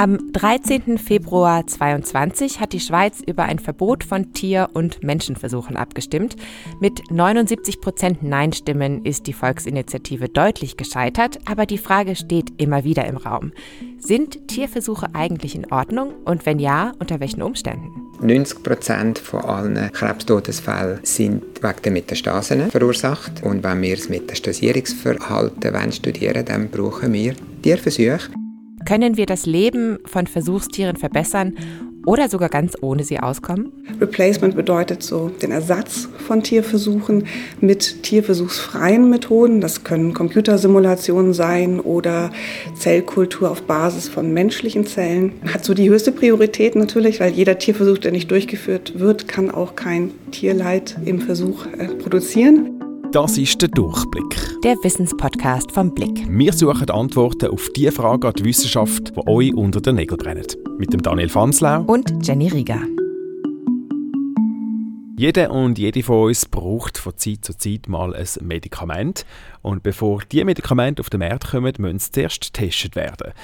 Am 13. Februar 2022 hat die Schweiz über ein Verbot von Tier- und Menschenversuchen abgestimmt. Mit 79 Prozent Nein-Stimmen ist die Volksinitiative deutlich gescheitert, aber die Frage steht immer wieder im Raum. Sind Tierversuche eigentlich in Ordnung und wenn ja, unter welchen Umständen? 90 Prozent von allen Krebstodesfällen sind wegen der Metastasen verursacht. Und wenn wir das Metastasierungsverhalten studieren wollen, dann brauchen wir Tierversuche. Können wir das Leben von Versuchstieren verbessern oder sogar ganz ohne sie auskommen? Replacement bedeutet so den Ersatz von Tierversuchen mit tierversuchsfreien Methoden. Das können Computersimulationen sein oder Zellkultur auf Basis von menschlichen Zellen. Hat so die höchste Priorität natürlich, weil jeder Tierversuch, der nicht durchgeführt wird, kann auch kein Tierleid im Versuch äh, produzieren. Das ist der Durchblick. Der Wissenspodcast vom Blick. Wir suchen Antworten auf die Fragen an die Wissenschaft, die euch unter den Nägeln brennen. Mit dem Daniel Fanslau und Jenny Rieger. Jeder und jede von uns braucht von Zeit zu Zeit mal ein Medikament. Und bevor diese Medikamente auf den Markt kommen, müssen sie zuerst getestet werden.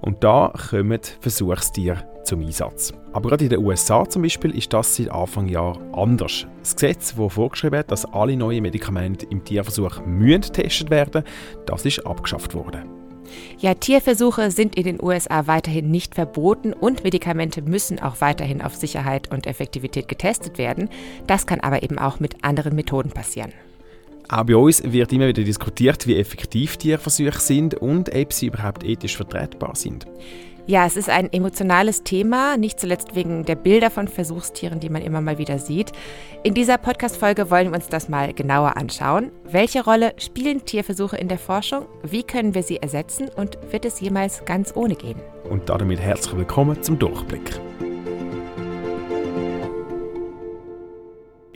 Und da kommen Versuchstiere zum Einsatz. Aber gerade in den USA zum Beispiel ist das seit Anfang Jahr anders. Das Gesetz, das vorgeschrieben hat, dass alle neuen Medikamente im Tierversuch müssen getestet werden, das ist abgeschafft worden. Ja, Tierversuche sind in den USA weiterhin nicht verboten und Medikamente müssen auch weiterhin auf Sicherheit und Effektivität getestet werden. Das kann aber eben auch mit anderen Methoden passieren. Auch bei uns wird immer wieder diskutiert, wie effektiv Tierversuche sind und ob sie überhaupt ethisch vertretbar sind. Ja, es ist ein emotionales Thema, nicht zuletzt wegen der Bilder von Versuchstieren, die man immer mal wieder sieht. In dieser Podcast-Folge wollen wir uns das mal genauer anschauen. Welche Rolle spielen Tierversuche in der Forschung? Wie können wir sie ersetzen? Und wird es jemals ganz ohne gehen? Und damit herzlich willkommen zum Durchblick.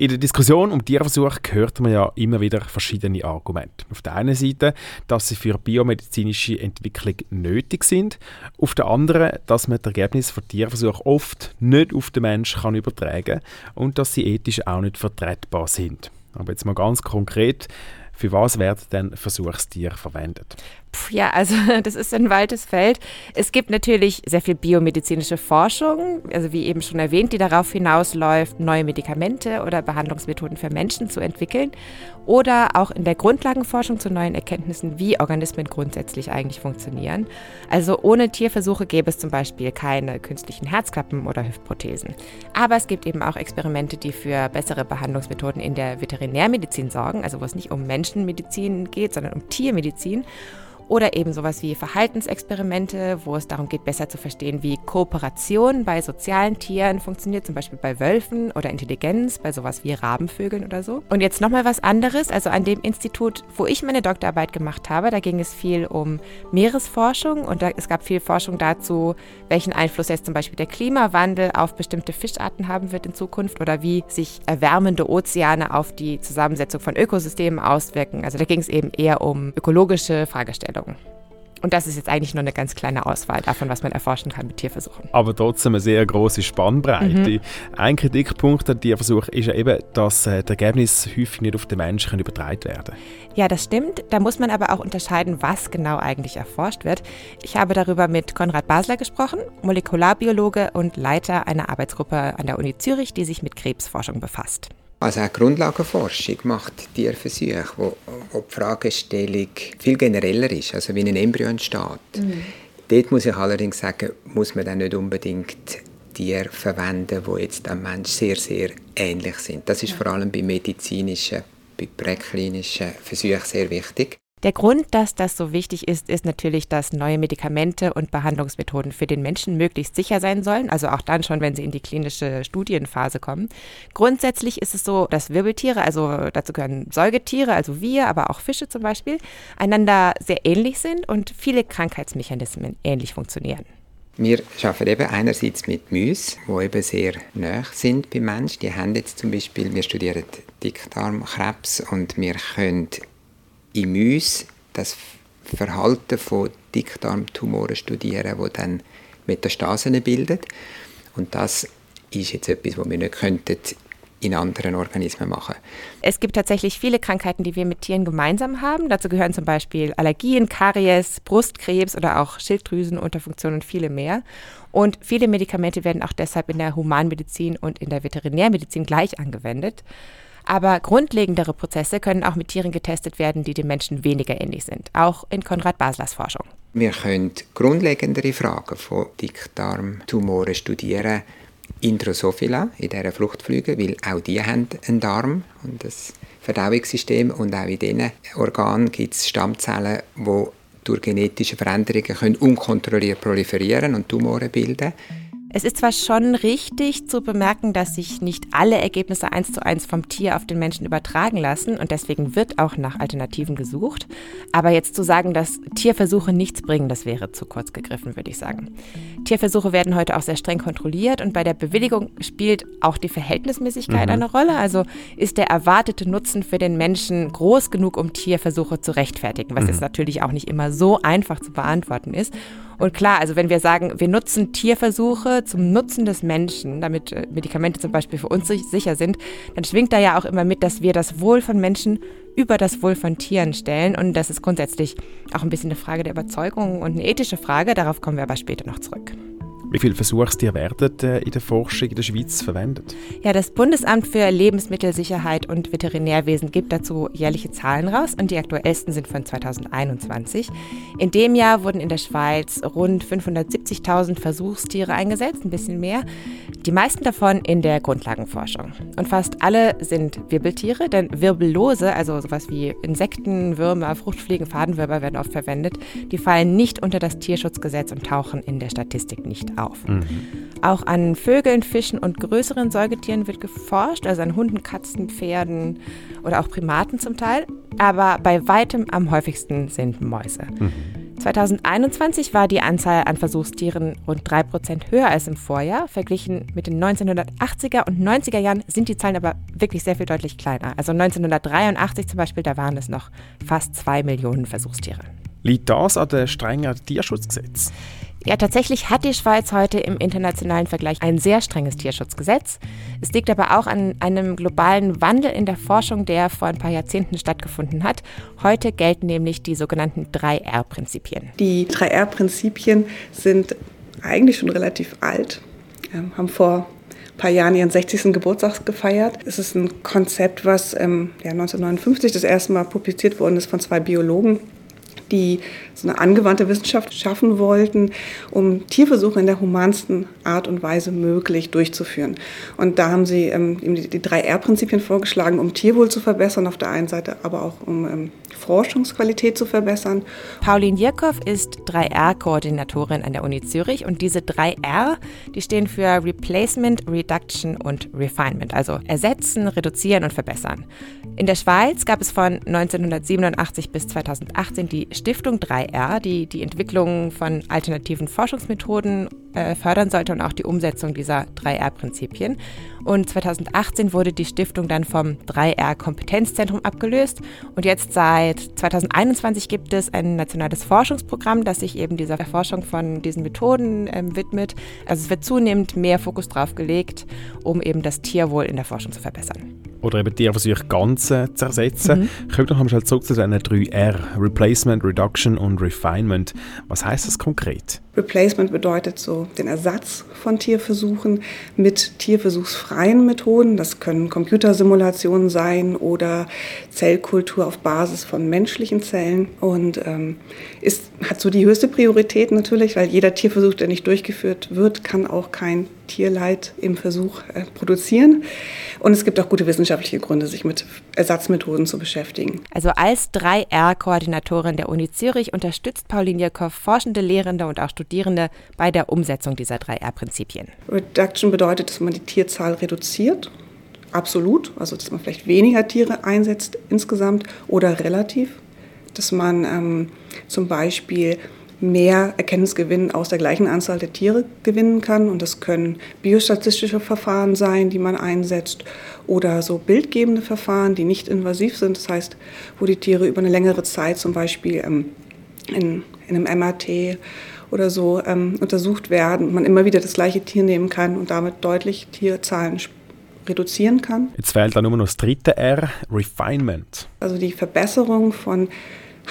In der Diskussion um Tierversuche hört man ja immer wieder verschiedene Argumente. Auf der einen Seite, dass sie für biomedizinische Entwicklung nötig sind, auf der anderen, dass man das Ergebnis von Tierversuchen oft nicht auf den Menschen kann übertragen kann und dass sie ethisch auch nicht vertretbar sind. Aber jetzt mal ganz konkret, für was werden denn Versuchstiere verwendet? Puh, ja, also das ist ein weites Feld. Es gibt natürlich sehr viel biomedizinische Forschung, also wie eben schon erwähnt, die darauf hinausläuft, neue Medikamente oder Behandlungsmethoden für Menschen zu entwickeln. Oder auch in der Grundlagenforschung zu neuen Erkenntnissen, wie Organismen grundsätzlich eigentlich funktionieren. Also ohne Tierversuche gäbe es zum Beispiel keine künstlichen Herzklappen oder Hüftprothesen. Aber es gibt eben auch Experimente, die für bessere Behandlungsmethoden in der Veterinärmedizin sorgen, also wo es nicht um Menschenmedizin geht, sondern um Tiermedizin. Oder eben sowas wie Verhaltensexperimente, wo es darum geht, besser zu verstehen, wie Kooperation bei sozialen Tieren funktioniert, zum Beispiel bei Wölfen oder Intelligenz, bei sowas wie Rabenvögeln oder so. Und jetzt nochmal was anderes, also an dem Institut, wo ich meine Doktorarbeit gemacht habe, da ging es viel um Meeresforschung und da, es gab viel Forschung dazu, welchen Einfluss jetzt zum Beispiel der Klimawandel auf bestimmte Fischarten haben wird in Zukunft oder wie sich erwärmende Ozeane auf die Zusammensetzung von Ökosystemen auswirken. Also da ging es eben eher um ökologische Fragestellungen. Entwicklung. Und das ist jetzt eigentlich nur eine ganz kleine Auswahl davon, was man erforschen kann mit Tierversuchen. Aber trotzdem eine sehr große Spannbreite. Mhm. Ein Kritikpunkt der Tierversuche ist ja eben, dass äh, die Ergebnisse häufig nicht auf den Menschen übertragen werden können. Ja, das stimmt. Da muss man aber auch unterscheiden, was genau eigentlich erforscht wird. Ich habe darüber mit Konrad Basler gesprochen, Molekularbiologe und Leiter einer Arbeitsgruppe an der Uni Zürich, die sich mit Krebsforschung befasst. Also auch Grundlagenforschung macht Tierversuche, wo, wo die Fragestellung viel genereller ist, also wie ein Embryo entsteht. Mhm. Dort muss ich allerdings sagen, muss man dann nicht unbedingt Tiere verwenden, die jetzt am Mensch sehr, sehr ähnlich sind. Das ist ja. vor allem bei medizinischen, bei präklinischen Versuchen sehr wichtig. Der Grund, dass das so wichtig ist, ist natürlich, dass neue Medikamente und Behandlungsmethoden für den Menschen möglichst sicher sein sollen, also auch dann schon, wenn sie in die klinische Studienphase kommen. Grundsätzlich ist es so, dass Wirbeltiere, also dazu gehören Säugetiere, also wir, aber auch Fische zum Beispiel, einander sehr ähnlich sind und viele Krankheitsmechanismen ähnlich funktionieren. Wir arbeiten eben einerseits mit Mäusen, die eben sehr nah sind beim Menschen. Die haben jetzt zum Beispiel, wir studieren Dickdarmkrebs und wir können in Mäusen das Verhalten von Dickdarmtumoren studieren, die dann Metastasen bilden. Und das ist jetzt etwas, was wir nicht könnten in anderen Organismen machen. Es gibt tatsächlich viele Krankheiten, die wir mit Tieren gemeinsam haben. Dazu gehören zum Beispiel Allergien, Karies, Brustkrebs oder auch Schilddrüsenunterfunktion und viele mehr. Und viele Medikamente werden auch deshalb in der Humanmedizin und in der Veterinärmedizin gleich angewendet. Aber grundlegendere Prozesse können auch mit Tieren getestet werden, die den Menschen weniger ähnlich sind, auch in Konrad Baslers Forschung. Wir können grundlegendere Fragen von Dickdarmtumoren studieren, in Drosophila, in dieser Fruchtflüge, weil auch die haben einen Darm und das Verdauungssystem und auch in diesen Organen gibt es Stammzellen, die durch genetische Veränderungen können unkontrolliert proliferieren und Tumore bilden können. Es ist zwar schon richtig zu bemerken, dass sich nicht alle Ergebnisse eins zu eins vom Tier auf den Menschen übertragen lassen und deswegen wird auch nach Alternativen gesucht. Aber jetzt zu sagen, dass Tierversuche nichts bringen, das wäre zu kurz gegriffen, würde ich sagen. Tierversuche werden heute auch sehr streng kontrolliert und bei der Bewilligung spielt auch die Verhältnismäßigkeit mhm. eine Rolle. Also ist der erwartete Nutzen für den Menschen groß genug, um Tierversuche zu rechtfertigen, was mhm. jetzt natürlich auch nicht immer so einfach zu beantworten ist. Und klar, also wenn wir sagen, wir nutzen Tierversuche zum Nutzen des Menschen, damit äh, Medikamente zum Beispiel für uns sicher sind, dann schwingt da ja auch immer mit, dass wir das Wohl von Menschen über das Wohl von Tieren stellen. Und das ist grundsätzlich auch ein bisschen eine Frage der Überzeugung und eine ethische Frage. Darauf kommen wir aber später noch zurück. Wie viele Versuchstiere werden äh, in der Forschung in der Schweiz verwendet? Ja, das Bundesamt für Lebensmittelsicherheit und Veterinärwesen gibt dazu jährliche Zahlen raus und die aktuellsten sind von 2021. In dem Jahr wurden in der Schweiz rund 570.000 Versuchstiere eingesetzt, ein bisschen mehr. Die meisten davon in der Grundlagenforschung. Und fast alle sind Wirbeltiere, denn Wirbellose, also sowas wie Insekten, Würmer, Fruchtfliegen, Fadenwürmer werden oft verwendet, die fallen nicht unter das Tierschutzgesetz und tauchen in der Statistik nicht auf. Mhm. Auch an Vögeln, Fischen und größeren Säugetieren wird geforscht, also an Hunden, Katzen, Pferden oder auch Primaten zum Teil. Aber bei weitem am häufigsten sind Mäuse. Mhm. 2021 war die Anzahl an Versuchstieren rund 3% höher als im Vorjahr. Verglichen mit den 1980er und 90er Jahren sind die Zahlen aber wirklich sehr viel deutlich kleiner. Also 1983 zum Beispiel, da waren es noch fast 2 Millionen Versuchstiere. Liegt das an den strengen Tierschutzgesetz? Ja, tatsächlich hat die Schweiz heute im internationalen Vergleich ein sehr strenges Tierschutzgesetz. Es liegt aber auch an einem globalen Wandel in der Forschung, der vor ein paar Jahrzehnten stattgefunden hat. Heute gelten nämlich die sogenannten 3R-Prinzipien. Die 3R-Prinzipien sind eigentlich schon relativ alt, ähm, haben vor ein paar Jahren ihren 60. Geburtstag gefeiert. Es ist ein Konzept, was ähm, ja, 1959 das erste Mal publiziert worden ist von zwei Biologen die so eine angewandte Wissenschaft schaffen wollten, um Tierversuche in der humansten Art und Weise möglich durchzuführen. Und da haben sie ähm, die, drei R-Prinzipien vorgeschlagen, um Tierwohl zu verbessern auf der einen Seite, aber auch um ähm, Forschungsqualität zu verbessern. Pauline Jirkow ist 3R-Koordinatorin an der Uni Zürich und diese 3R, die stehen für Replacement, Reduction und Refinement, also ersetzen, reduzieren und verbessern. In der Schweiz gab es von 1987 bis 2018 die Stiftung 3R, die die Entwicklung von alternativen Forschungsmethoden äh, fördern sollte und auch die Umsetzung dieser 3R-Prinzipien. Und 2018 wurde die Stiftung dann vom 3R-Kompetenzzentrum abgelöst. Und jetzt seit 2021 gibt es ein nationales Forschungsprogramm, das sich eben dieser Erforschung von diesen Methoden äh, widmet. Also es wird zunehmend mehr Fokus drauf gelegt, um eben das Tierwohl in der Forschung zu verbessern oder eben Tierversuche ganz äh, zu ersetzen. Mhm. Wir noch einmal zurück zu diesen 3R, Replacement, Reduction und Refinement. Was heißt das konkret? Replacement bedeutet so den Ersatz von Tierversuchen mit tierversuchsfreien Methoden. Das können Computersimulationen sein oder Zellkultur auf Basis von menschlichen Zellen und ähm, ist, hat so die höchste Priorität natürlich, weil jeder Tierversuch, der nicht durchgeführt wird, kann auch kein Tierleid im Versuch äh, produzieren. Und es gibt auch gute wissenschaftliche Gründe, sich mit Ersatzmethoden zu beschäftigen. Also als 3R-Koordinatorin der Uni Zürich unterstützt Pauline Jakow forschende Lehrende und auch Studierende bei der Umsetzung dieser 3R-Prinzipien. Reduction bedeutet, dass man die Tierzahl reduziert absolut, also dass man vielleicht weniger Tiere einsetzt insgesamt oder relativ, dass man ähm, zum Beispiel mehr Erkenntnisgewinn aus der gleichen Anzahl der Tiere gewinnen kann. Und das können biostatistische Verfahren sein, die man einsetzt, oder so bildgebende Verfahren, die nicht invasiv sind. Das heißt, wo die Tiere über eine längere Zeit zum Beispiel ähm, in, in einem MRT oder so ähm, untersucht werden und man immer wieder das gleiche Tier nehmen kann und damit deutlich Tierzahlen reduzieren kann. Jetzt fehlt da nur noch das dritte R, Refinement. Also die Verbesserung von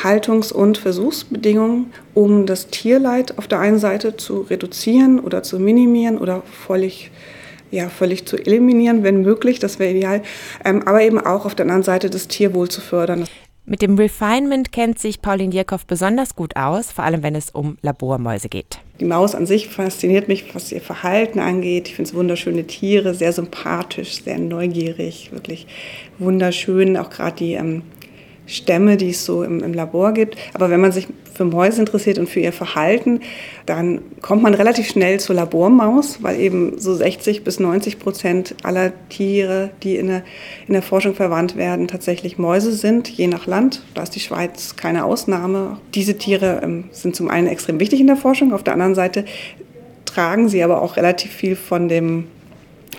Haltungs- und Versuchsbedingungen, um das Tierleid auf der einen Seite zu reduzieren oder zu minimieren oder völlig, ja, völlig zu eliminieren, wenn möglich, das wäre ideal, ähm, aber eben auch auf der anderen Seite das Tierwohl zu fördern. Mit dem Refinement kennt sich Pauline Jirkow besonders gut aus, vor allem wenn es um Labormäuse geht. Die Maus an sich fasziniert mich, was ihr Verhalten angeht. Ich finde es wunderschöne Tiere, sehr sympathisch, sehr neugierig, wirklich wunderschön. Auch gerade die ähm, Stämme, die es so im, im, Labor gibt. Aber wenn man sich für Mäuse interessiert und für ihr Verhalten, dann kommt man relativ schnell zur Labormaus, weil eben so 60 bis 90 Prozent aller Tiere, die in der, in der Forschung verwandt werden, tatsächlich Mäuse sind, je nach Land. Da ist die Schweiz keine Ausnahme. Diese Tiere ähm, sind zum einen extrem wichtig in der Forschung, auf der anderen Seite tragen sie aber auch relativ viel von dem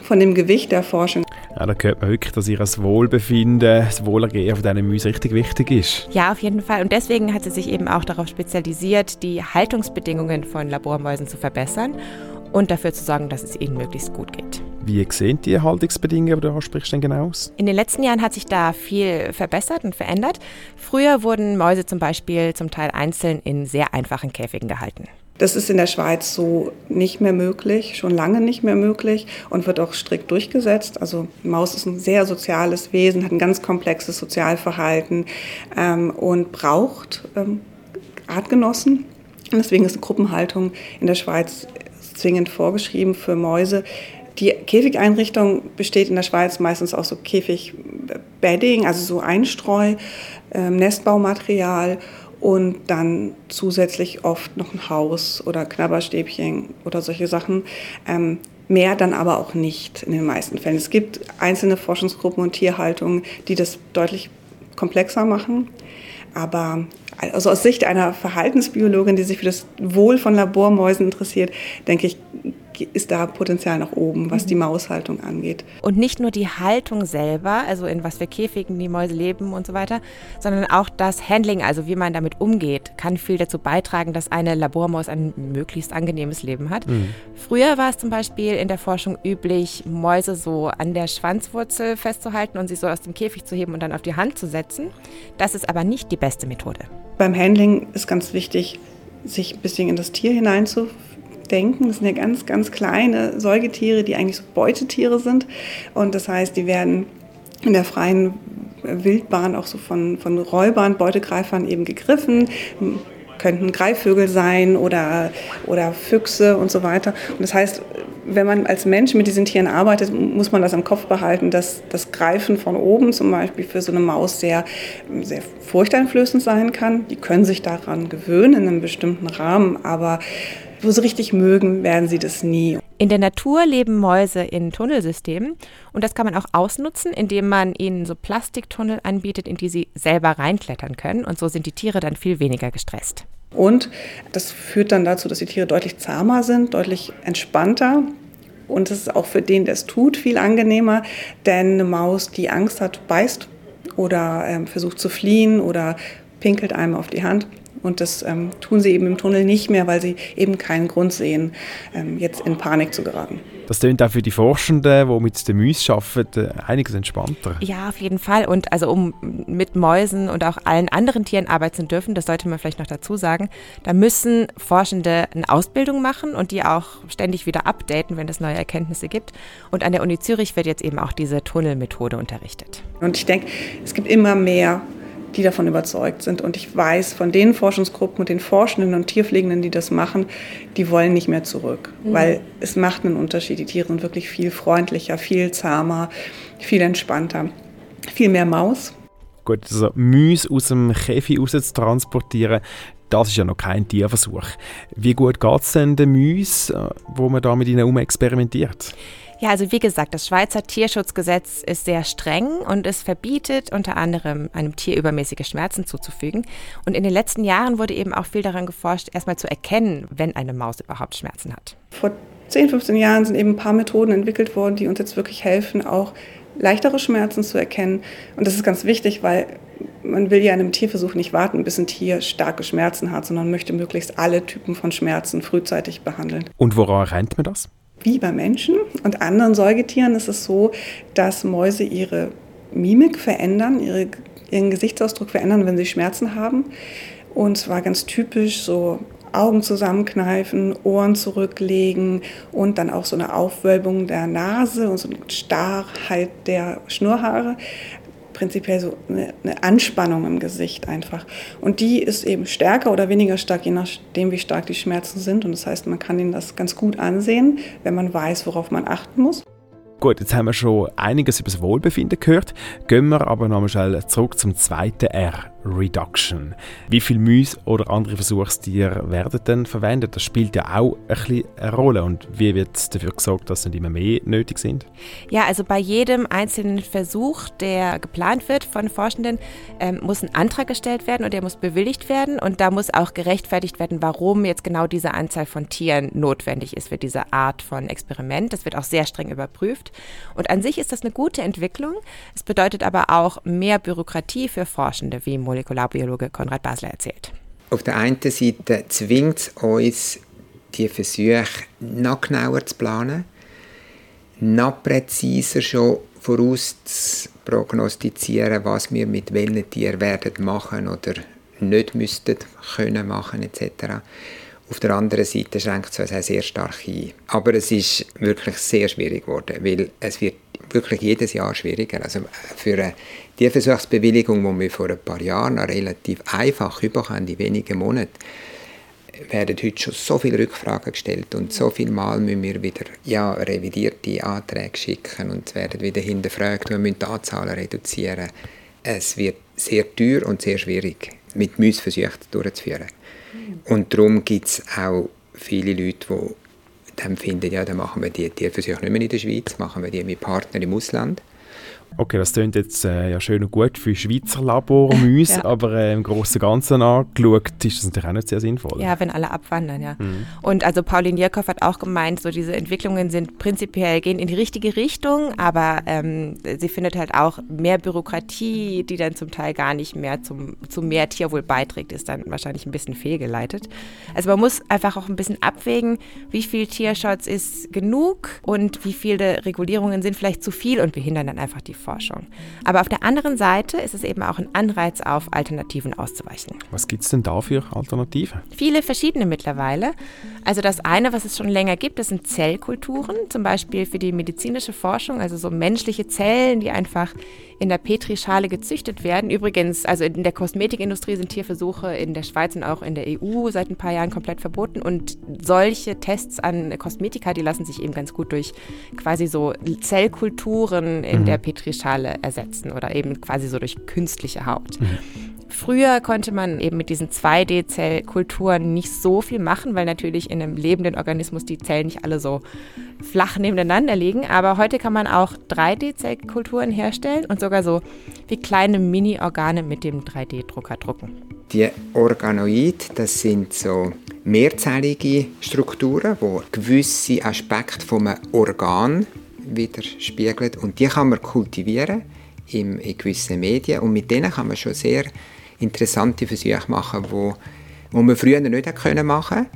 von dem Gewicht der Forschung. Ja, da hört man wirklich, dass ihr das Wohlbefinden, das Wohlergehen von diesen Mäusen richtig wichtig ist. Ja, auf jeden Fall. Und deswegen hat sie sich eben auch darauf spezialisiert, die Haltungsbedingungen von Labormäusen zu verbessern und dafür zu sorgen, dass es ihnen möglichst gut geht. Wie sehen die Haltungsbedingungen, die du ansprichst, denn genau aus? In den letzten Jahren hat sich da viel verbessert und verändert. Früher wurden Mäuse zum Beispiel zum Teil einzeln in sehr einfachen Käfigen gehalten. Das ist in der Schweiz so nicht mehr möglich, schon lange nicht mehr möglich und wird auch strikt durchgesetzt. Also Maus ist ein sehr soziales Wesen, hat ein ganz komplexes Sozialverhalten ähm, und braucht ähm, Artgenossen. Deswegen ist eine Gruppenhaltung in der Schweiz zwingend vorgeschrieben für Mäuse. Die Käfigeinrichtung besteht in der Schweiz meistens aus so Käfigbedding, also so Einstreu, ähm, Nestbaumaterial und dann zusätzlich oft noch ein Haus oder Knabberstäbchen oder solche Sachen. Ähm, mehr dann aber auch nicht in den meisten Fällen. Es gibt einzelne Forschungsgruppen und Tierhaltungen, die das deutlich komplexer machen. Aber also aus Sicht einer Verhaltensbiologin, die sich für das Wohl von Labormäusen interessiert, denke ich, ist da Potenzial nach oben, was die mhm. Maushaltung angeht. Und nicht nur die Haltung selber, also in was für Käfigen die Mäuse leben und so weiter, sondern auch das Handling, also wie man damit umgeht, kann viel dazu beitragen, dass eine Labormaus ein möglichst angenehmes Leben hat. Mhm. Früher war es zum Beispiel in der Forschung üblich, Mäuse so an der Schwanzwurzel festzuhalten und sie so aus dem Käfig zu heben und dann auf die Hand zu setzen. Das ist aber nicht die beste Methode. Beim Handling ist ganz wichtig, sich ein bisschen in das Tier hineinzufühlen denken. Das sind ja ganz, ganz kleine Säugetiere, die eigentlich so Beutetiere sind. Und das heißt, die werden in der freien Wildbahn auch so von, von Räubern, Beutegreifern eben gegriffen könnten Greifvögel sein oder, oder Füchse und so weiter. Und das heißt, wenn man als Mensch mit diesen Tieren arbeitet, muss man das im Kopf behalten, dass das Greifen von oben zum Beispiel für so eine Maus sehr, sehr furchteinflößend sein kann. Die können sich daran gewöhnen in einem bestimmten Rahmen, aber so richtig mögen werden sie das nie. In der Natur leben Mäuse in Tunnelsystemen und das kann man auch ausnutzen, indem man ihnen so Plastiktunnel anbietet, in die sie selber reinklettern können und so sind die Tiere dann viel weniger gestresst. Und das führt dann dazu, dass die Tiere deutlich zahmer sind, deutlich entspannter. Und es ist auch für den, der es tut, viel angenehmer, denn eine Maus, die Angst hat, beißt oder ähm, versucht zu fliehen oder pinkelt einem auf die Hand. Und das ähm, tun sie eben im Tunnel nicht mehr, weil sie eben keinen Grund sehen, ähm, jetzt in Panik zu geraten. Das klingt auch für die Forschenden, die mit den Mäusen arbeiten, einiges entspannter. Ja, auf jeden Fall. Und also um mit Mäusen und auch allen anderen Tieren arbeiten zu dürfen, das sollte man vielleicht noch dazu sagen, da müssen Forschende eine Ausbildung machen und die auch ständig wieder updaten, wenn es neue Erkenntnisse gibt. Und an der Uni Zürich wird jetzt eben auch diese Tunnelmethode unterrichtet. Und ich denke, es gibt immer mehr die davon überzeugt sind. Und ich weiß von den Forschungsgruppen und den Forschenden und Tierpflegenden, die das machen, die wollen nicht mehr zurück, mhm. weil es macht einen Unterschied. Die Tiere sind wirklich viel freundlicher, viel zahmer, viel entspannter, viel mehr Maus. Gut, also Mäuse aus dem Käfig raus zu transportieren, das ist ja noch kein Tierversuch. Wie gut geht es denn den Mäusen, äh, wo man da mit ihnen experimentiert? Ja, also wie gesagt, das Schweizer Tierschutzgesetz ist sehr streng und es verbietet unter anderem einem Tier übermäßige Schmerzen zuzufügen. Und in den letzten Jahren wurde eben auch viel daran geforscht, erstmal zu erkennen, wenn eine Maus überhaupt Schmerzen hat. Vor 10, 15 Jahren sind eben ein paar Methoden entwickelt worden, die uns jetzt wirklich helfen, auch leichtere Schmerzen zu erkennen. Und das ist ganz wichtig, weil man will ja in einem Tierversuch nicht warten, bis ein Tier starke Schmerzen hat, sondern möchte möglichst alle Typen von Schmerzen frühzeitig behandeln. Und woran erkennt man das? Wie bei Menschen. Und anderen Säugetieren ist es so, dass Mäuse ihre Mimik verändern, ihre, ihren Gesichtsausdruck verändern, wenn sie Schmerzen haben. Und zwar ganz typisch so Augen zusammenkneifen, Ohren zurücklegen und dann auch so eine Aufwölbung der Nase und so eine Starrheit der Schnurrhaare. Prinzipiell so eine, eine, Anspannung im Gesicht einfach. Und die ist eben stärker oder weniger stark, je nachdem, wie stark die Schmerzen sind. Und das heißt, man kann ihnen das ganz gut ansehen, wenn man weiß, worauf man achten muss. Gut, jetzt haben wir schon einiges über das Wohlbefinden gehört. Gehen wir aber nochmal schnell zurück zum zweiten R, Reduction. Wie viele Mäuse oder andere Versuchstiere werden denn verwendet? Das spielt ja auch ein bisschen eine Rolle. Und wie wird dafür gesorgt, dass nicht immer mehr nötig sind? Ja, also bei jedem einzelnen Versuch, der geplant wird von Forschenden, ähm, muss ein Antrag gestellt werden und der muss bewilligt werden. Und da muss auch gerechtfertigt werden, warum jetzt genau diese Anzahl von Tieren notwendig ist für diese Art von Experiment. Das wird auch sehr streng überprüft. Und an sich ist das eine gute Entwicklung. Es bedeutet aber auch mehr Bürokratie für Forschende wie Molekularbiologe Konrad Basler erzählt. Auf der einen Seite zwingt es uns, die Versuche noch genauer zu planen, noch präziser schon voraus zu prognostizieren, was wir mit welchen Tieren werden machen oder nicht müssten können machen etc. Auf der anderen Seite schränkt es uns sehr stark ein. Aber es ist wirklich sehr schwierig geworden, weil es wird wirklich jedes Jahr schwieriger. Also für eine Tierversuchsbewilligung, die wir vor ein paar Jahren relativ einfach überkommen, in wenigen Monaten, werden heute schon so viele Rückfragen gestellt und so viele Mal müssen wir wieder ja, revidierte Anträge schicken und es werden wieder hinterfragt, wir müssen die Anzahl reduzieren. Es wird sehr teuer und sehr schwierig, mit Mäusversuchen durchzuführen. Und darum gibt es auch viele Leute, die dann finden, ja, dann machen wir die Tierversuche nicht mehr in der Schweiz, machen wir die mit Partnern im Ausland. Okay, das klingt jetzt äh, ja schön und gut für Schweizer Labormäuse, ja. aber äh, im Großen und Ganzen angeschaut ist das natürlich auch nicht sehr sinnvoll. Ja, wenn alle abwandern, ja. Mhm. Und also Pauline Jirkow hat auch gemeint, so diese Entwicklungen sind prinzipiell, gehen in die richtige Richtung, aber ähm, sie findet halt auch mehr Bürokratie, die dann zum Teil gar nicht mehr zum, zu mehr Tierwohl beiträgt, ist dann wahrscheinlich ein bisschen fehlgeleitet. Also man muss einfach auch ein bisschen abwägen, wie viel Tierschutz ist genug und wie viele Regulierungen sind vielleicht zu viel und behindern dann einfach die Forschung. Aber auf der anderen Seite ist es eben auch ein Anreiz, auf Alternativen auszuweichen. Was gibt es denn da für Alternativen? Viele verschiedene mittlerweile. Also das eine, was es schon länger gibt, das sind Zellkulturen, zum Beispiel für die medizinische Forschung, also so menschliche Zellen, die einfach in der Petrischale gezüchtet werden. Übrigens, also in der Kosmetikindustrie sind Tierversuche in der Schweiz und auch in der EU seit ein paar Jahren komplett verboten. Und solche Tests an Kosmetika, die lassen sich eben ganz gut durch quasi so Zellkulturen in mhm. der Petrischale ersetzen oder eben quasi so durch künstliche Haut. Mhm. Früher konnte man eben mit diesen 2D-Zellkulturen nicht so viel machen, weil natürlich in einem lebenden Organismus die Zellen nicht alle so flach nebeneinander liegen. Aber heute kann man auch 3D-Zellkulturen herstellen und sogar so wie kleine Mini-Organe mit dem 3D-Drucker drucken. Die Organoide, das sind so mehrzellige Strukturen, die gewisse Aspekte vom Organ widerspiegeln und die kann man kultivieren in gewissen Medien. Und mit denen kann man schon sehr interessante Versuche machen, wo, wo man früher nicht machen können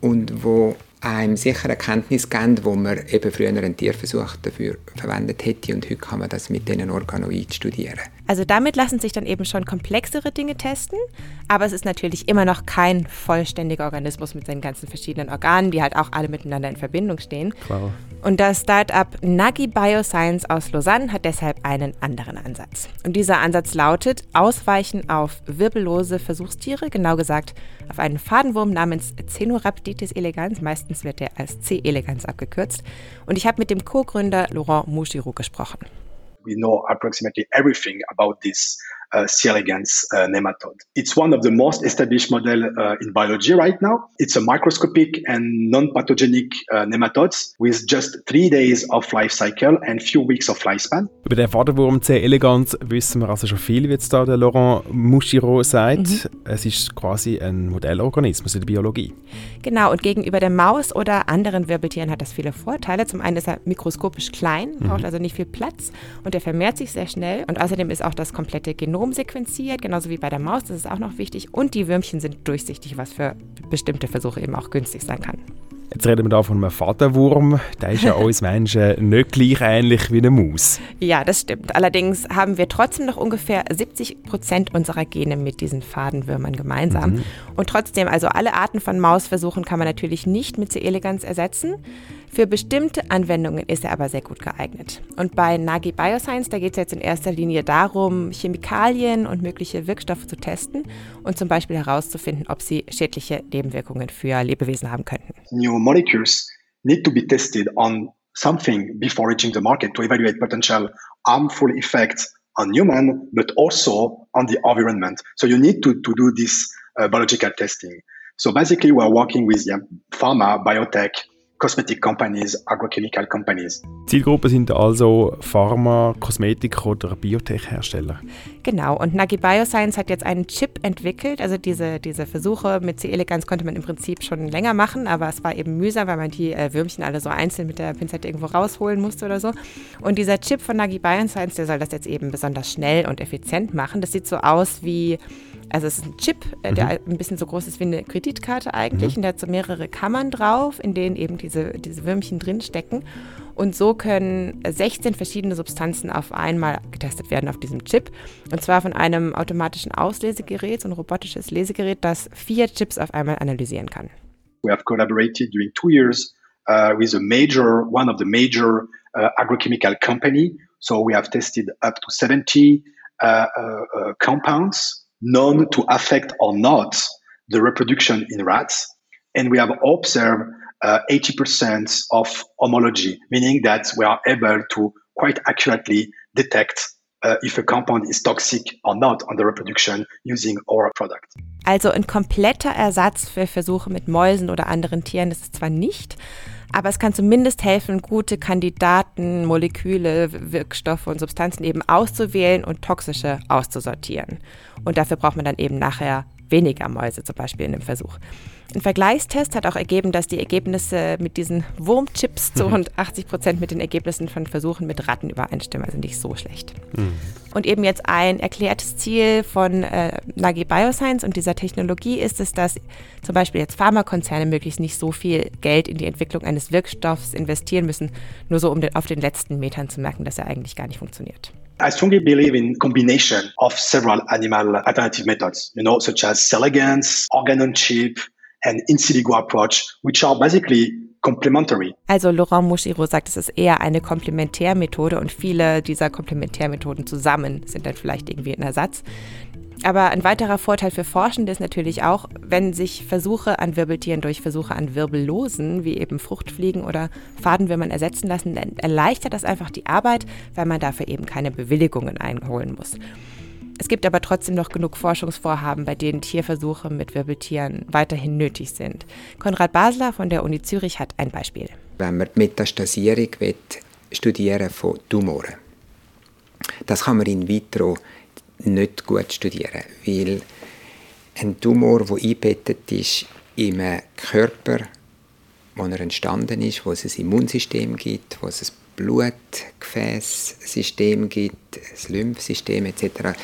und wo einem sicher Erkenntnis geben, wo man eben früher einen Tierversuch dafür verwendet hätte. Und heute kann man das mit diesen Organoiden studieren. Also damit lassen sich dann eben schon komplexere Dinge testen, aber es ist natürlich immer noch kein vollständiger Organismus mit seinen ganzen verschiedenen Organen, die halt auch alle miteinander in Verbindung stehen. Klar. Und das Startup Nagi Bioscience aus Lausanne hat deshalb einen anderen Ansatz. Und dieser Ansatz lautet Ausweichen auf wirbellose Versuchstiere, genau gesagt auf einen Fadenwurm namens Cenorhabditis elegans, meistens wird der als C. elegans abgekürzt. Und ich habe mit dem Co-Gründer Laurent Mouchirou gesprochen. We know approximately everything about this uh, C. elegans uh, nematode. It's one of the most established model uh, in biology right now. It's a microscopic and non-pathogenic uh, nematodes with just three days of life cycle and few weeks of lifespan. Über den Fadenwurm C. elegans wissen wir also schon viel, wie jetzt da der Laurent Mouchiro sagt. Mhm. Es ist quasi ein Modellorganismus in der Biologie. Genau, und gegenüber der Maus oder anderen Wirbeltieren hat das viele Vorteile. Zum einen ist er mikroskopisch klein, braucht mhm. also nicht viel Platz und er vermehrt sich sehr schnell. Und außerdem ist auch das komplette Genom Genom sequenziert, genauso wie bei der Maus, das ist auch noch wichtig. Und die Würmchen sind durchsichtig, was für bestimmte Versuche eben auch günstig sein kann. Jetzt reden wir da von einem Fadenwurm. Der ist ja uns Menschen nicht gleich ähnlich wie eine Maus. Ja, das stimmt. Allerdings haben wir trotzdem noch ungefähr 70 Prozent unserer Gene mit diesen Fadenwürmern gemeinsam. Mhm. Und trotzdem, also alle Arten von Mausversuchen kann man natürlich nicht mit C. elegans ersetzen. Für bestimmte Anwendungen ist er aber sehr gut geeignet. Und bei Nagi Bioscience, da geht es jetzt in erster Linie darum, Chemikalien und mögliche Wirkstoffe zu testen und zum Beispiel herauszufinden, ob sie schädliche Nebenwirkungen für Lebewesen haben könnten. New molecules need to be tested on something before reaching the market to evaluate potential harmful effects on human, but also on the environment. So you need to, to do this uh, biological testing. So basically, we're working with yeah, pharma, biotech, cosmetic companies, agrochemical companies. Zielgruppe sind also Pharma, Kosmetik oder Biotech-Hersteller. Genau, und Nagi Bioscience hat jetzt einen Chip entwickelt. Also diese, diese Versuche mit C. elegans konnte man im Prinzip schon länger machen, aber es war eben mühsam, weil man die äh, Würmchen alle so einzeln mit der Pinzette irgendwo rausholen musste oder so. Und dieser Chip von Nagi Bioscience, der soll das jetzt eben besonders schnell und effizient machen. Das sieht so aus wie also es ist ein Chip, äh, der mhm. ein bisschen so groß ist wie eine Kreditkarte eigentlich. Mhm. Und der hat so mehrere Kammern drauf, in denen eben diese, diese Würmchen drinstecken. Und so können 16 verschiedene Substanzen auf einmal getestet werden auf diesem Chip. Und zwar von einem automatischen Auslesegerät, so ein robotisches Lesegerät, das vier Chips auf einmal analysieren kann. We have collaborated during two years uh, with a major, one of the major uh, agrochemical company. So we have tested up to 70 uh, uh, uh, compounds known to affect or not the reproduction in rats. And we have observed uh, 80% of homology, meaning that we are able to quite accurately detect uh, if a compound is toxic or not on the reproduction using our product. Also ein kompletter Ersatz für Versuche mit Mäusen oder anderen Tieren ist zwar nicht, aber es kann zumindest helfen, gute Kandidaten, Moleküle, Wirkstoffe und Substanzen eben auszuwählen und toxische auszusortieren. Und dafür braucht man dann eben nachher weniger Mäuse zum Beispiel in dem Versuch. Ein Vergleichstest hat auch ergeben, dass die Ergebnisse mit diesen Wurmchips zu mhm. rund 80 Prozent mit den Ergebnissen von Versuchen mit Ratten übereinstimmen, also nicht so schlecht. Mhm. Und eben jetzt ein erklärtes Ziel von äh, Nagi Bioscience und dieser Technologie ist es, dass zum Beispiel jetzt Pharmakonzerne möglichst nicht so viel Geld in die Entwicklung eines Wirkstoffs investieren müssen, nur so um den, auf den letzten Metern zu merken, dass er eigentlich gar nicht funktioniert. I strongly believe in combination of several animal alternative methods, you know, such as cell organ on chip, and in silico approach, which are basically complementary. Also Laurent Mouchiro sagt, es ist eher eine Komplementärmethode und viele dieser Komplementärmethoden zusammen sind dann vielleicht irgendwie ein Ersatz. Aber ein weiterer Vorteil für Forschende ist natürlich auch, wenn sich Versuche an Wirbeltieren durch Versuche an Wirbellosen, wie eben Fruchtfliegen oder Fadenwürmern ersetzen lassen, dann erleichtert das einfach die Arbeit, weil man dafür eben keine Bewilligungen einholen muss. Es gibt aber trotzdem noch genug Forschungsvorhaben, bei denen Tierversuche mit Wirbeltieren weiterhin nötig sind. Konrad Basler von der Uni Zürich hat ein Beispiel. Wenn man die Metastasierung studieren von Tumoren, das kann man in vitro nicht gut studieren, weil ein Tumor, der eingebettet ist im Körper, wo er entstanden ist, wo es ein Immunsystem gibt, wo es ein Blutgefäßsystem gibt, das Lymphsystem etc.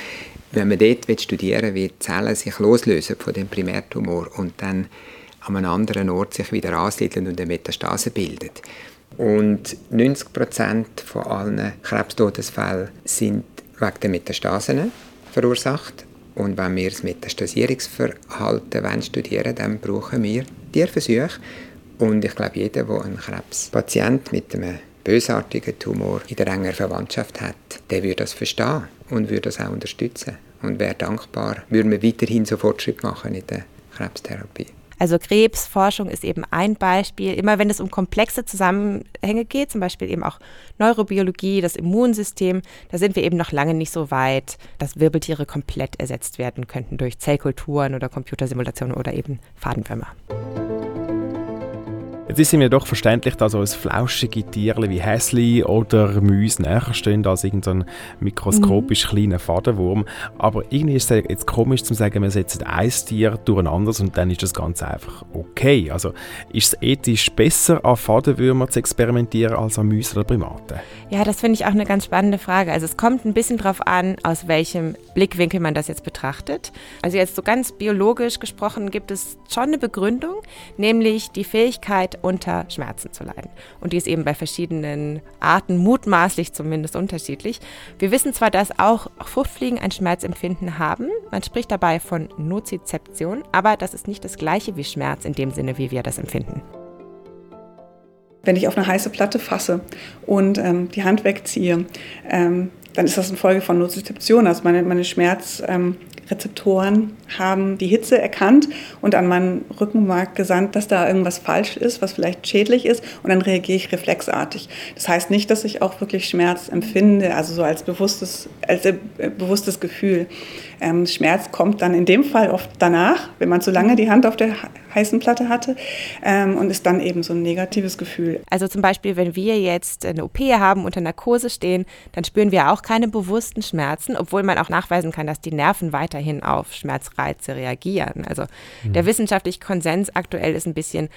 Wenn man dort studieren will, wie die Zellen sich loslösen von dem Primärtumor und dann an einem anderen Ort sich wieder ansiedeln und eine Metastase bildet. Und 90 Prozent von allen Krebstodesfällen sind wegen der Metastasen verursacht. Und wenn wir das Metastasierungsverhalten studieren wollen, dann brauchen wir Tierversuche. Und ich glaube, jeder, der einen Krebspatient mit einem bösartigen Tumor in der engen Verwandtschaft hat, der würde das verstehen und würde das auch unterstützen und wäre dankbar, würden wir weiterhin so Fortschritt machen in der Krebstherapie. Also Krebsforschung ist eben ein Beispiel. Immer wenn es um komplexe Zusammenhänge geht, zum Beispiel eben auch Neurobiologie, das Immunsystem, da sind wir eben noch lange nicht so weit, dass Wirbeltiere komplett ersetzt werden könnten durch Zellkulturen oder Computersimulationen oder eben Fadenwürmer. Jetzt ist mir doch verständlich, dass uns flauschige Tiere wie Häsli oder Mäuse näher stehen als irgendein mikroskopisch mhm. kleiner Fadenwurm. Aber irgendwie ist es jetzt komisch zu sagen, wir setzen ein Tier durcheinander und dann ist das Ganze einfach okay. Also ist es ethisch besser, an Fadenwürmern zu experimentieren als an Mäusen oder Primaten? Ja, das finde ich auch eine ganz spannende Frage. Also es kommt ein bisschen darauf an, aus welchem Blickwinkel man das jetzt betrachtet. Also jetzt so ganz biologisch gesprochen gibt es schon eine Begründung, nämlich die Fähigkeit, unter Schmerzen zu leiden. Und die ist eben bei verschiedenen Arten, mutmaßlich zumindest unterschiedlich. Wir wissen zwar, dass auch Fruchtfliegen ein Schmerzempfinden haben, man spricht dabei von Nozizeption, aber das ist nicht das gleiche wie Schmerz in dem Sinne, wie wir das empfinden. Wenn ich auf eine heiße Platte fasse und ähm, die Hand wegziehe, ähm, dann ist das eine Folge von Nozizeption. Also meine, meine Schmerz, ähm, haben die Hitze erkannt und an meinen Rückenmark gesandt, dass da irgendwas falsch ist, was vielleicht schädlich ist und dann reagiere ich reflexartig. Das heißt nicht, dass ich auch wirklich Schmerz empfinde, also so als bewusstes, als äh, bewusstes Gefühl. Ähm, Schmerz kommt dann in dem Fall oft danach, wenn man zu lange die Hand auf der heißen Platte hatte ähm, und ist dann eben so ein negatives Gefühl. Also zum Beispiel, wenn wir jetzt eine OP haben, unter Narkose stehen, dann spüren wir auch keine bewussten Schmerzen, obwohl man auch nachweisen kann, dass die Nerven weiterhin auf Schmerzreize reagieren. Also mhm. der wissenschaftliche Konsens aktuell ist ein bisschen,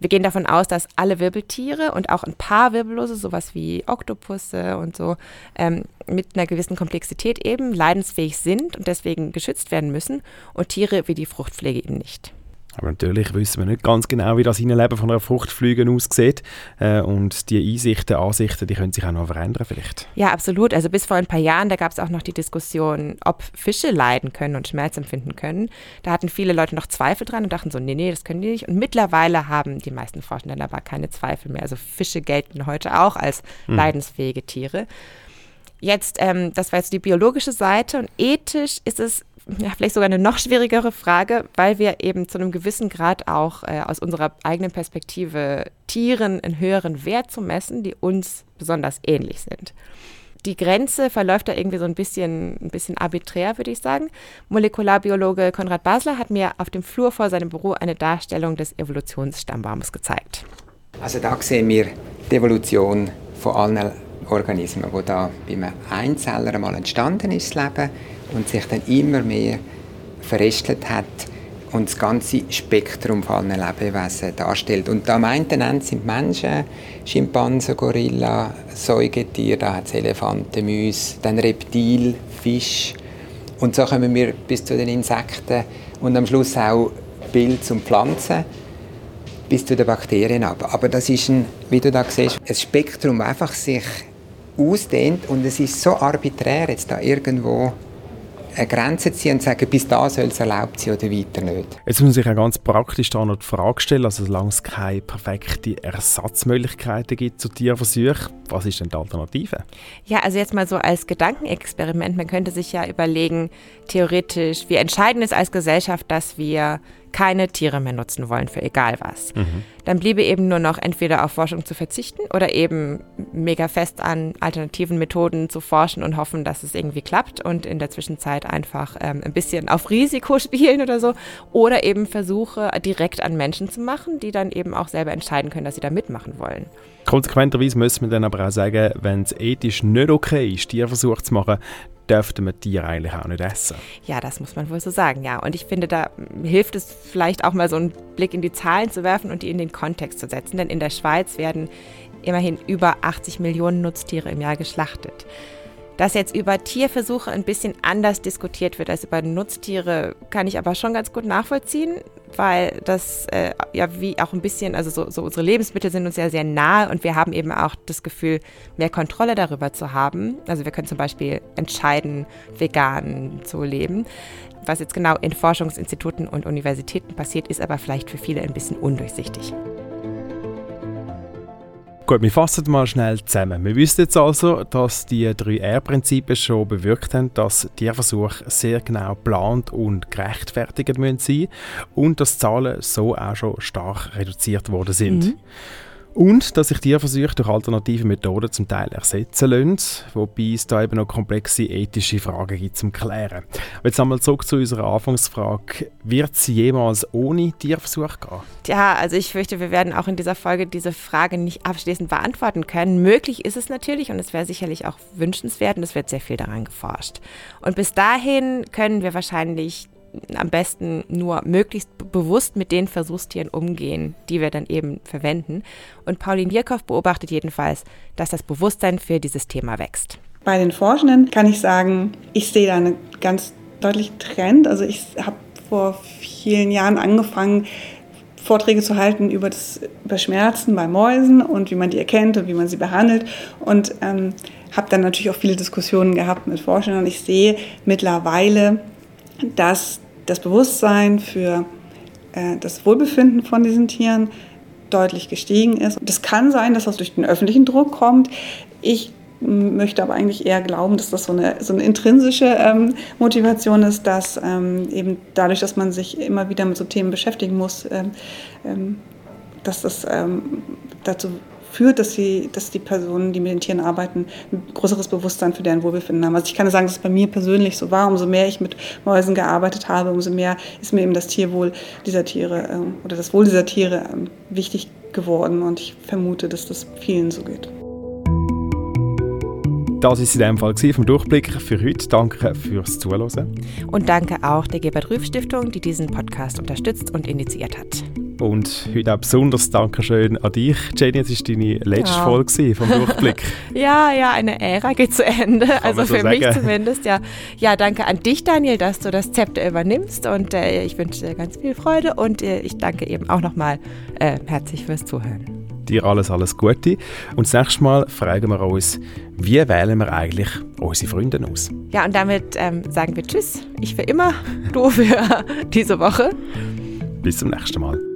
wir gehen davon aus, dass alle Wirbeltiere und auch ein paar Wirbellose, sowas wie Oktopusse und so, ähm, mit einer gewissen Komplexität eben leidensfähig sind und deswegen geschützt werden müssen und Tiere wie die Fruchtpflege eben nicht. Aber natürlich wissen wir nicht ganz genau, wie das Innenleben von einer Fruchtflüge aussieht. Äh, und die Einsichten, Ansichten, die können sich auch noch verändern vielleicht. Ja, absolut. Also bis vor ein paar Jahren, da gab es auch noch die Diskussion, ob Fische leiden können und Schmerz empfinden können. Da hatten viele Leute noch Zweifel dran und dachten so, nee, nee, das können die nicht. Und mittlerweile haben die meisten Forschenden aber keine Zweifel mehr. Also Fische gelten heute auch als mhm. leidensfähige Tiere. Jetzt, ähm, das war jetzt die biologische Seite und ethisch ist es ja, vielleicht sogar eine noch schwierigere Frage, weil wir eben zu einem gewissen Grad auch äh, aus unserer eigenen Perspektive Tieren einen höheren Wert zu messen, die uns besonders ähnlich sind. Die Grenze verläuft da irgendwie so ein bisschen, ein bisschen arbiträr, würde ich sagen. Molekularbiologe Konrad Basler hat mir auf dem Flur vor seinem Büro eine Darstellung des Evolutionsstammbaums gezeigt. Also da sehen wir die Evolution von allen Organismen, wo da beim Einzeller einmal entstanden ist, das Leben und sich dann immer mehr verrestelt hat und das ganze Spektrum von allen Lebewesen darstellt. Und am einen Ende sind Menschen, Schimpansen, Gorilla, Säugetiere, da hat es Elefanten, Mäuse, dann Reptil, Fisch und so kommen wir bis zu den Insekten und am Schluss auch Pilze und Pflanzen bis zu den Bakterien ab. Aber das ist, ein, wie du da siehst, ein Spektrum, das einfach sich ausdehnt und es ist so arbiträr jetzt da irgendwo eine Grenze ziehen und sagen, bis da soll es erlaubt sein oder weiter nicht. Jetzt muss man sich auch ganz praktisch da noch die Frage stellen, also solange es keine perfekten Ersatzmöglichkeiten gibt zu Tierversuchen, was ist denn die Alternative? Ja, also jetzt mal so als Gedankenexperiment, man könnte sich ja überlegen, theoretisch, wir entscheiden es als Gesellschaft, dass wir keine Tiere mehr nutzen wollen für egal was. Mhm. Dann bliebe eben nur noch entweder auf Forschung zu verzichten oder eben mega fest an alternativen Methoden zu forschen und hoffen, dass es irgendwie klappt und in der Zwischenzeit einfach ähm, ein bisschen auf Risiko spielen oder so. Oder eben Versuche direkt an Menschen zu machen, die dann eben auch selber entscheiden können, dass sie da mitmachen wollen. Konsequenterweise müssen wir dann aber auch sagen, wenn es ethisch nicht okay ist, Tierversuche zu machen, dürften wir Tiere eigentlich auch nicht essen. Ja, das muss man wohl so sagen, ja. Und ich finde, da hilft es vielleicht auch mal so einen Blick in die Zahlen zu werfen und die in den Kontext zu setzen. Denn in der Schweiz werden immerhin über 80 Millionen Nutztiere im Jahr geschlachtet. Dass jetzt über Tierversuche ein bisschen anders diskutiert wird als über Nutztiere, kann ich aber schon ganz gut nachvollziehen, weil das äh, ja wie auch ein bisschen, also so, so, unsere Lebensmittel sind uns ja sehr nahe und wir haben eben auch das Gefühl, mehr Kontrolle darüber zu haben. Also wir können zum Beispiel entscheiden, vegan zu leben. Was jetzt genau in Forschungsinstituten und Universitäten passiert, ist aber vielleicht für viele ein bisschen undurchsichtig. Gut, wir fassen mal schnell zusammen. Wir wissen jetzt also, dass die drei R-Prinzipien schon bewirkt haben, dass Tierversuche sehr genau geplant und gerechtfertigt sein müssen und dass Zahlen so auch schon stark reduziert worden sind. Mhm. Und dass sich Tierversuche durch alternative Methoden zum Teil ersetzen lassen, wobei es da eben noch komplexe ethische Fragen gibt zum Klären. Jetzt einmal zurück zu unserer Anfangsfrage. Wird es jemals ohne Tierversuch gehen? Ja, also ich fürchte, wir werden auch in dieser Folge diese Frage nicht abschließend beantworten können. Möglich ist es natürlich und es wäre sicherlich auch wünschenswert und es wird sehr viel daran geforscht. Und bis dahin können wir wahrscheinlich am besten nur möglichst bewusst mit den Versuchstieren umgehen, die wir dann eben verwenden. Und Pauline Jirkow beobachtet jedenfalls, dass das Bewusstsein für dieses Thema wächst. Bei den Forschenden kann ich sagen, ich sehe da einen ganz deutlichen Trend. Also ich habe vor vielen Jahren angefangen, Vorträge zu halten über, das, über Schmerzen bei Mäusen und wie man die erkennt und wie man sie behandelt. Und ähm, habe dann natürlich auch viele Diskussionen gehabt mit Forschern. Und ich sehe mittlerweile, dass das Bewusstsein für äh, das Wohlbefinden von diesen Tieren deutlich gestiegen ist. Das kann sein, dass das durch den öffentlichen Druck kommt. Ich möchte aber eigentlich eher glauben, dass das so eine, so eine intrinsische ähm, Motivation ist, dass ähm, eben dadurch, dass man sich immer wieder mit so Themen beschäftigen muss, ähm, ähm dass das ähm, dazu führt, dass, sie, dass die Personen, die mit den Tieren arbeiten, ein größeres Bewusstsein für deren Wohlbefinden haben. Also ich kann sagen, dass es bei mir persönlich so war. Umso mehr ich mit Mäusen gearbeitet habe, umso mehr ist mir eben das Tierwohl dieser Tiere ähm, oder das Wohl dieser Tiere wichtig geworden. Und ich vermute, dass das vielen so geht. Das war in dem Fall vom Durchblick für heute. Danke fürs Zuhören. Und danke auch der Gebert Rüff Stiftung, die diesen Podcast unterstützt und initiiert hat. Und heute auch besonders Dankeschön an dich, Jenny. Es war deine letzte ja. Folge vom Durchblick. ja, ja, eine Ära geht zu Ende. Kann also so für sagen. mich zumindest. Ja. ja, danke an dich, Daniel, dass du das Zepter übernimmst. Und äh, ich wünsche dir ganz viel Freude. Und äh, ich danke eben auch nochmal äh, herzlich fürs Zuhören dir alles, alles Gute. Und das nächste Mal fragen wir uns, wie wählen wir eigentlich unsere Freunde aus? Ja, und damit ähm, sagen wir Tschüss. Ich für immer, du für diese Woche. Bis zum nächsten Mal.